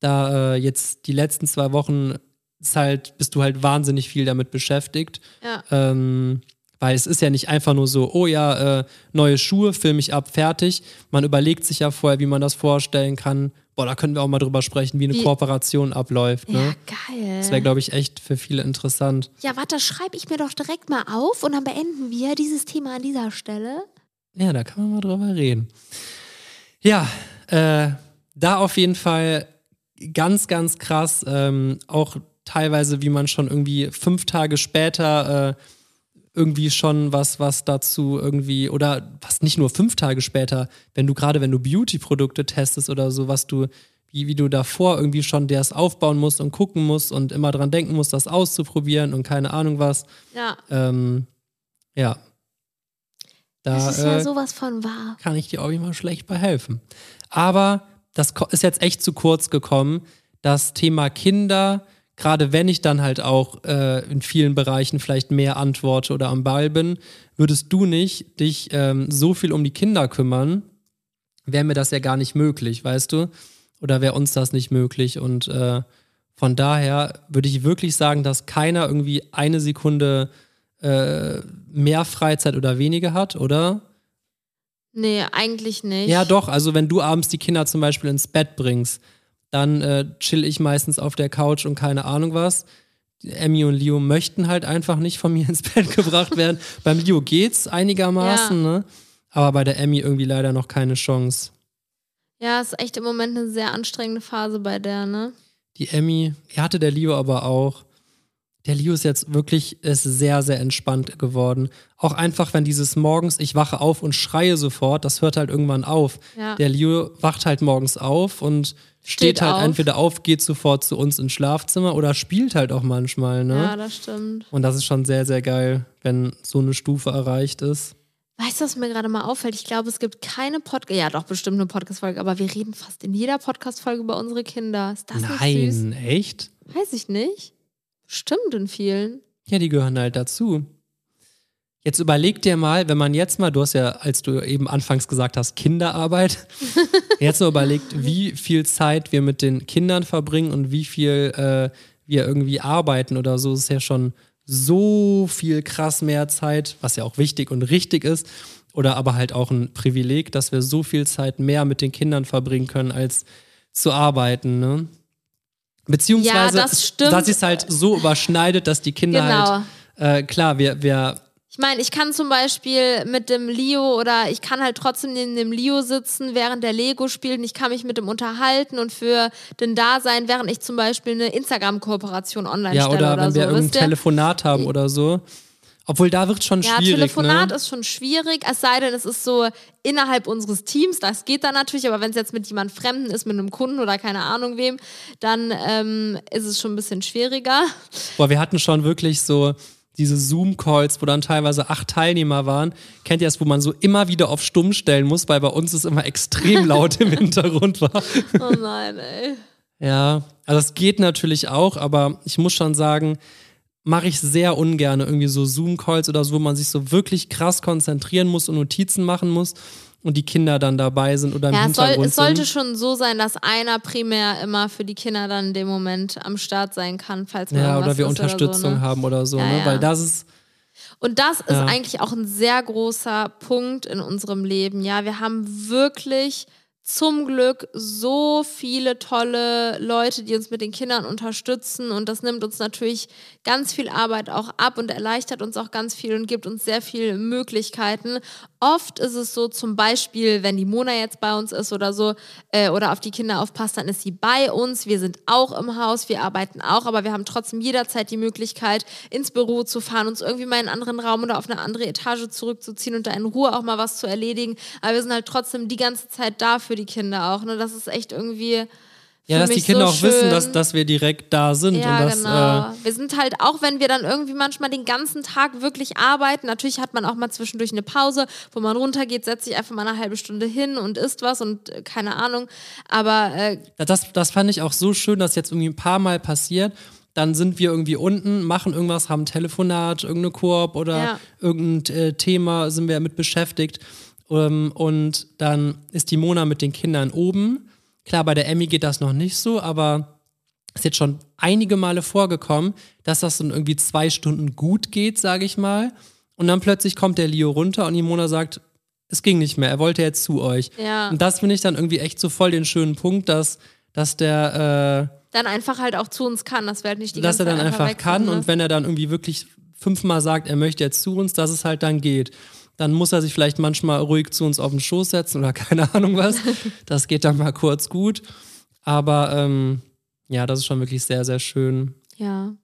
da äh, jetzt die letzten zwei Wochen ist halt, bist du halt wahnsinnig viel damit beschäftigt. Ja. Ähm, weil es ist ja nicht einfach nur so, oh ja, äh, neue Schuhe, filme ich ab, fertig. Man überlegt sich ja vorher, wie man das vorstellen kann. Boah, da können wir auch mal drüber sprechen, wie eine Wie- Kooperation abläuft. Ja, Ne? geil. Das wäre, glaube ich, echt für viele interessant. Ja, warte, schreibe ich mir doch direkt mal auf und dann beenden wir dieses Thema an dieser Stelle. Ja, da kann man mal drüber reden. Ja, äh, da auf jeden Fall ganz, ganz krass. Ähm, auch teilweise, wie man schon irgendwie fünf Tage später äh, irgendwie schon was, was dazu irgendwie, oder was nicht nur fünf Tage später, wenn du gerade, wenn du Beauty-Produkte testest oder so, was du, wie, wie du davor irgendwie schon das aufbauen musst und gucken musst und immer dran denken musst, das auszuprobieren und keine Ahnung was. Ja, Ähm, ja. Da, das ist ja äh, sowas von wahr. kann ich dir auch immer schlecht bei helfen. Aber das ist jetzt echt zu kurz gekommen. Das Thema Kinder, gerade wenn ich dann halt auch äh, in vielen Bereichen vielleicht mehr antworte oder am Ball bin, würdest du nicht dich ähm, so viel um die Kinder kümmern, wäre mir das ja gar nicht möglich, weißt du? Oder wäre uns das nicht möglich? Und äh, von daher würde ich wirklich sagen, dass keiner irgendwie eine Sekunde äh, mehr Freizeit oder weniger hat, oder? Nee, eigentlich nicht. Ja, doch. Also, wenn du abends die Kinder zum Beispiel ins Bett bringst, dann äh, chill ich meistens auf der Couch und keine Ahnung was. Emmy und Leo möchten halt einfach nicht von mir ins Bett gebracht werden. Beim Leo geht's einigermaßen, ne? Aber bei der Emmy irgendwie leider noch keine Chance. Ja, ist echt im Moment eine sehr anstrengende Phase bei der, ne? Die Emmy, die hatte der Leo aber auch. Der Leo ist jetzt wirklich ist sehr, sehr entspannt geworden. Auch einfach, wenn dieses morgens, ich wache auf und schreie sofort, das hört halt irgendwann auf. Ja. Der Leo wacht halt morgens auf und steht, Steht halt auf. entweder auf, geht sofort zu uns ins Schlafzimmer oder spielt halt auch manchmal, ne? Ja, das stimmt. Und das ist schon sehr, sehr geil, wenn so eine Stufe erreicht ist. Weißt du, was mir gerade mal auffällt? Ich glaube, es gibt keine Podcast, ja doch, bestimmt eine Podcast-Folge, aber wir reden fast in jeder Podcast-Folge über unsere Kinder. Ist das nicht süß? Nein, echt? Weiß ich nicht. Stimmt in vielen. Ja, die gehören halt dazu. Jetzt überleg dir mal, wenn man jetzt mal, du hast ja, als du eben anfangs gesagt hast, Kinderarbeit, jetzt mal überlegt, wie viel Zeit wir mit den Kindern verbringen und wie viel äh, wir irgendwie arbeiten oder so, ist ja schon so viel krass mehr Zeit, was ja auch wichtig und richtig ist, oder aber halt auch ein Privileg, dass wir so viel Zeit mehr mit den Kindern verbringen können, als zu arbeiten, ne? Beziehungsweise, Ja, das stimmt. dass es halt so überschneidet, dass die Kinder Genau. halt, äh, klar, wir, wir, Ich meine, ich kann zum Beispiel mit dem Leo oder ich kann halt trotzdem neben dem Leo sitzen, während der Lego spielt und ich kann mich mit dem unterhalten und für den Dasein, während ich zum Beispiel eine Instagram-Kooperation online ja, stelle oder, oder, wenn so. wir irgendein? Telefonat haben oder so. Obwohl da wird schon Ja, schwierig, Telefonat ne? ist schon schwierig, es sei denn, es ist so innerhalb unseres Teams, das geht dann natürlich, aber wenn es jetzt mit jemand Fremden ist, mit einem Kunden oder keine Ahnung wem, dann ähm, ist es schon ein bisschen schwieriger. Boah, wir hatten schon wirklich so diese Zoom-Calls, wo dann teilweise acht Teilnehmer waren. Kennt ihr das, wo man so immer wieder auf stumm stellen muss, weil bei uns es immer extrem laut im Hintergrund war. Oh nein, ey. Ja, also es geht natürlich auch, aber ich muss schon sagen, mache ich sehr ungern irgendwie so Zoom-Calls oder so, wo man sich so wirklich krass konzentrieren muss und Notizen machen muss. und die Kinder dann dabei sind oder im Ja, es, soll, Hintergrund es sollte schon so sein, dass einer primär immer für die Kinder dann in dem Moment am Start sein kann, falls mal Ja, oder wir Unterstützung oder so, ne? haben oder so, Ja, ne? ja. Weil das ist, Und das ist Ja. eigentlich auch ein sehr großer Punkt in unserem Leben. Ja, wir haben wirklich zum Glück so viele tolle Leute, die uns mit den Kindern unterstützen und das nimmt uns natürlich ganz viel Arbeit auch ab und erleichtert uns auch ganz viel und gibt uns sehr viele Möglichkeiten. Oft ist es so, zum Beispiel, wenn die Mona jetzt bei uns ist oder so äh, oder auf die Kinder aufpasst, dann ist sie bei uns. Wir sind auch im Haus, wir arbeiten auch, aber wir haben trotzdem jederzeit die Möglichkeit, ins Büro zu fahren, uns irgendwie mal in einen anderen Raum oder auf eine andere Etage zurückzuziehen und da in Ruhe auch mal was zu erledigen. Aber wir sind halt trotzdem die ganze Zeit da für die Kinder auch. Ne? Das ist echt irgendwie. ja, dass die Kinder so auch wissen, schön. dass, dass wir direkt da sind Ja, und dass, genau. äh, wir sind halt auch, wenn wir dann irgendwie manchmal den ganzen Tag wirklich arbeiten, natürlich hat man auch mal zwischendurch eine Pause, wo man runtergeht, setzt sich einfach mal eine halbe Stunde hin und isst was und äh, keine Ahnung. Aber äh, Das, das fand ich auch so schön, dass jetzt irgendwie ein paar Mal passiert. Dann sind wir irgendwie unten, machen irgendwas, haben ein Telefonat, irgendeine Koop oder Ja. irgendein äh, Thema sind wir mit beschäftigt. Ähm, und dann ist die Mona mit den Kindern oben. Klar, bei der Emmy geht das noch nicht so, aber es ist jetzt schon einige Male vorgekommen, dass das dann irgendwie zwei Stunden gut geht, sage ich mal. Und dann plötzlich kommt der Leo runter und die Mona sagt, es ging nicht mehr, er wollte jetzt zu euch. Ja. Und das finde ich dann irgendwie echt so voll den schönen Punkt, dass, dass der, dann einfach halt auch zu uns kann, dass wir halt nicht die äh, dass er dann Zeit einfach weg kann sind, ne? und wenn er dann irgendwie wirklich fünfmal sagt, er möchte jetzt zu uns, dass es halt dann geht. Dann muss er sich vielleicht manchmal ruhig zu uns auf den Schoß setzen oder keine Ahnung was. Das geht dann mal kurz gut. Aber ähm, ja, das ist schon wirklich sehr, sehr schön. Ja.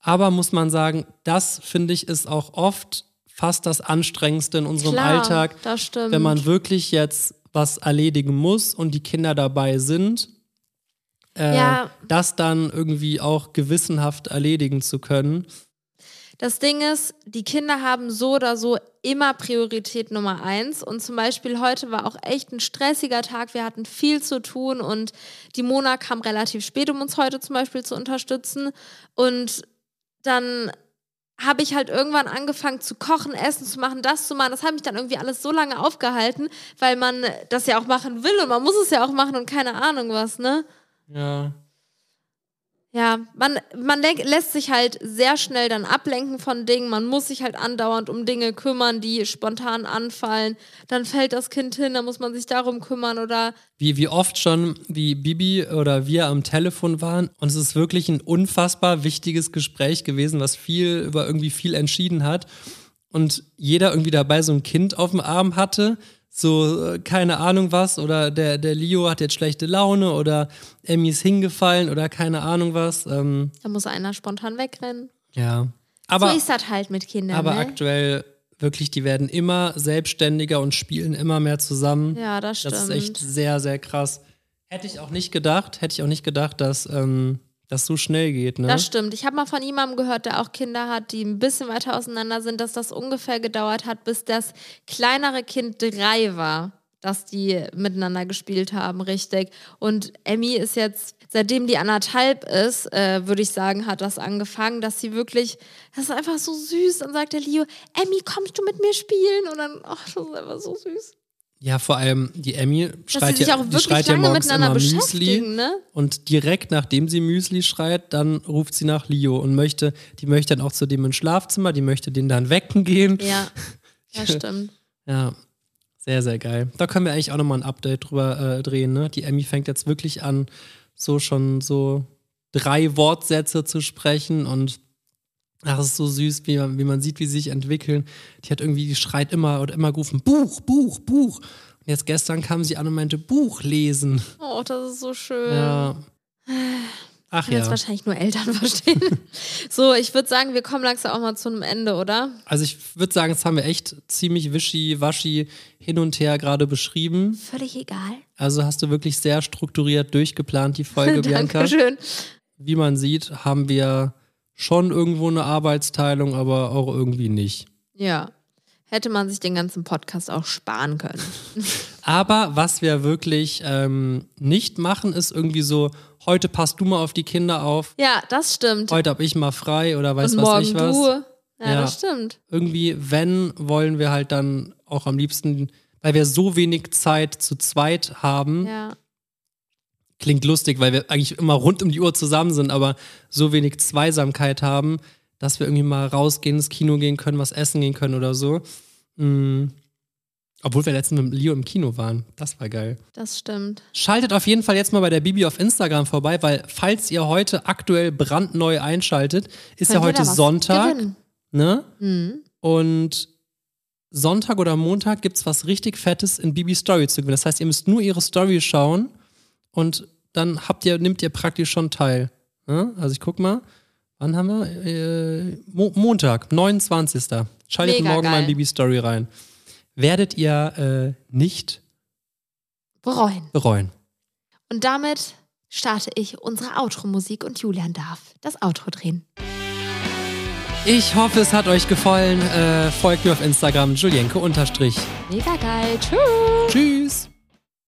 Aber muss man sagen, das finde ich ist auch oft fast das Anstrengendste in unserem Klar, Alltag, das stimmt. wenn man wirklich jetzt was erledigen muss und die Kinder dabei sind, äh, Ja. das dann irgendwie auch gewissenhaft erledigen zu können. Das Ding ist, die Kinder haben so oder so immer Priorität Nummer eins. Und zum Beispiel heute war auch echt ein stressiger Tag. Wir hatten viel zu tun und die Mona kam relativ spät, um uns heute zum Beispiel zu unterstützen. Und dann habe ich halt irgendwann angefangen zu kochen, Essen zu machen, das zu machen. Das hat mich dann irgendwie alles so lange aufgehalten, weil man das ja auch machen will und man muss es ja auch machen und keine Ahnung was, ne? Ja. Ja, man, man lässt sich halt sehr schnell dann ablenken von Dingen. Man muss sich halt andauernd um Dinge kümmern, die spontan anfallen. Dann fällt das Kind hin, dann muss man sich darum kümmern oder Wie, wie oft schon wie Bibi oder wir am Telefon waren und es ist wirklich ein unfassbar wichtiges Gespräch gewesen, was viel über irgendwie viel entschieden hat und jeder irgendwie dabei so ein Kind auf dem Arm hatte, so äh, keine Ahnung was oder der, der Leo hat jetzt schlechte Laune oder Emmy ist hingefallen oder keine Ahnung was. Ähm, da muss einer spontan wegrennen. ja. Aber, so ist das halt mit Kindern. aber ne? aktuell wirklich, die werden immer selbstständiger und spielen immer mehr zusammen. Ja, das stimmt. Das ist echt sehr, sehr krass. Hätte ich auch nicht gedacht, hätte ich auch nicht gedacht, dass ähm, das so schnell geht, ne? Das stimmt. Ich habe mal von jemandem gehört, der auch Kinder hat, die ein bisschen weiter auseinander sind, dass das ungefähr gedauert hat, bis das kleinere Kind drei war, dass die miteinander gespielt haben, richtig. Und Emmy ist jetzt, seitdem die anderthalb ist, äh, würde ich sagen, hat das angefangen, dass sie wirklich, das ist einfach so süß. Dann sagt der Leo, Emmy, kommst du mit mir spielen? Und dann, ach, das ist einfach so süß. Ja, vor allem die Emmy schreit sie sich ja, auch die wirklich schreit ja lange morgens miteinander immer Müsli. ne? Und direkt nachdem sie Müsli schreit, dann ruft sie nach Leo und möchte, die möchte dann auch zu dem ins Schlafzimmer, die möchte den dann wecken gehen. Ja, das stimmt. Ja, sehr, sehr geil. Da können wir eigentlich auch nochmal ein Update drüber äh, drehen, ne? Die Emmy fängt jetzt wirklich an, so schon so drei Wortsätze zu sprechen und ach, es ist so süß, wie man, wie man sieht, wie sie sich entwickeln. Die hat irgendwie, die schreit immer oder immer gerufen, Buch, Buch, Buch. Und jetzt gestern kam sie an und meinte, Buch lesen. Oh, das ist so schön. Ja. Ach Kann jetzt ja. wahrscheinlich nur Eltern verstehen. so, ich würde sagen, wir kommen langsam auch mal zu einem Ende, oder? Also ich würde sagen, das haben wir echt ziemlich wischi-waschi hin und her gerade beschrieben. Völlig egal. Also hast du wirklich sehr strukturiert durchgeplant, die Folge, Bianca. Dankeschön. Wie man sieht, haben wir schon irgendwo eine Arbeitsteilung, aber auch irgendwie nicht. Ja. Hätte man sich den ganzen Podcast auch sparen können. Aber was wir wirklich ähm, nicht machen, ist irgendwie so, heute passt du mal auf die Kinder auf, Ja, das stimmt. heute hab ich mal frei oder weiß Und was ich was. du. Ja, Ja. das stimmt. Irgendwie, wenn, wollen wir halt dann auch am liebsten weil wir so wenig Zeit zu zweit haben. Ja. Klingt lustig, weil wir eigentlich immer rund um die Uhr zusammen sind, aber so wenig Zweisamkeit haben, dass wir irgendwie mal rausgehen, ins Kino gehen können, was essen gehen können oder so. Mm. Obwohl wir letztens mit Leo im Kino waren. Das war geil. Das stimmt. Schaltet auf jeden Fall jetzt mal bei der Bibi auf Instagram vorbei, weil falls ihr heute aktuell brandneu einschaltet, ist ja Könnt ihr heute Sonntag. gewinnen. Ne? Mhm. Und Sonntag oder Montag gibt's was richtig Fettes in Bibi Story zu gewinnen. Das heißt, ihr müsst nur ihre Story schauen und dann habt ihr, nimmt ihr praktisch schon teil. Ne? Also ich guck mal, wann haben wir? Äh, Mo Montag, 29. Schaltet Mega morgen mal in geil. Bibi Story rein. Werdet ihr äh, nicht Bereuen. bereuen. Und damit starte ich unsere Outro-Musik und Julian darf das Outro drehen. Ich hoffe, es hat euch gefallen. Äh, folgt mir auf Instagram, unterstrich. Mega geil. Tschüss. Tschüss.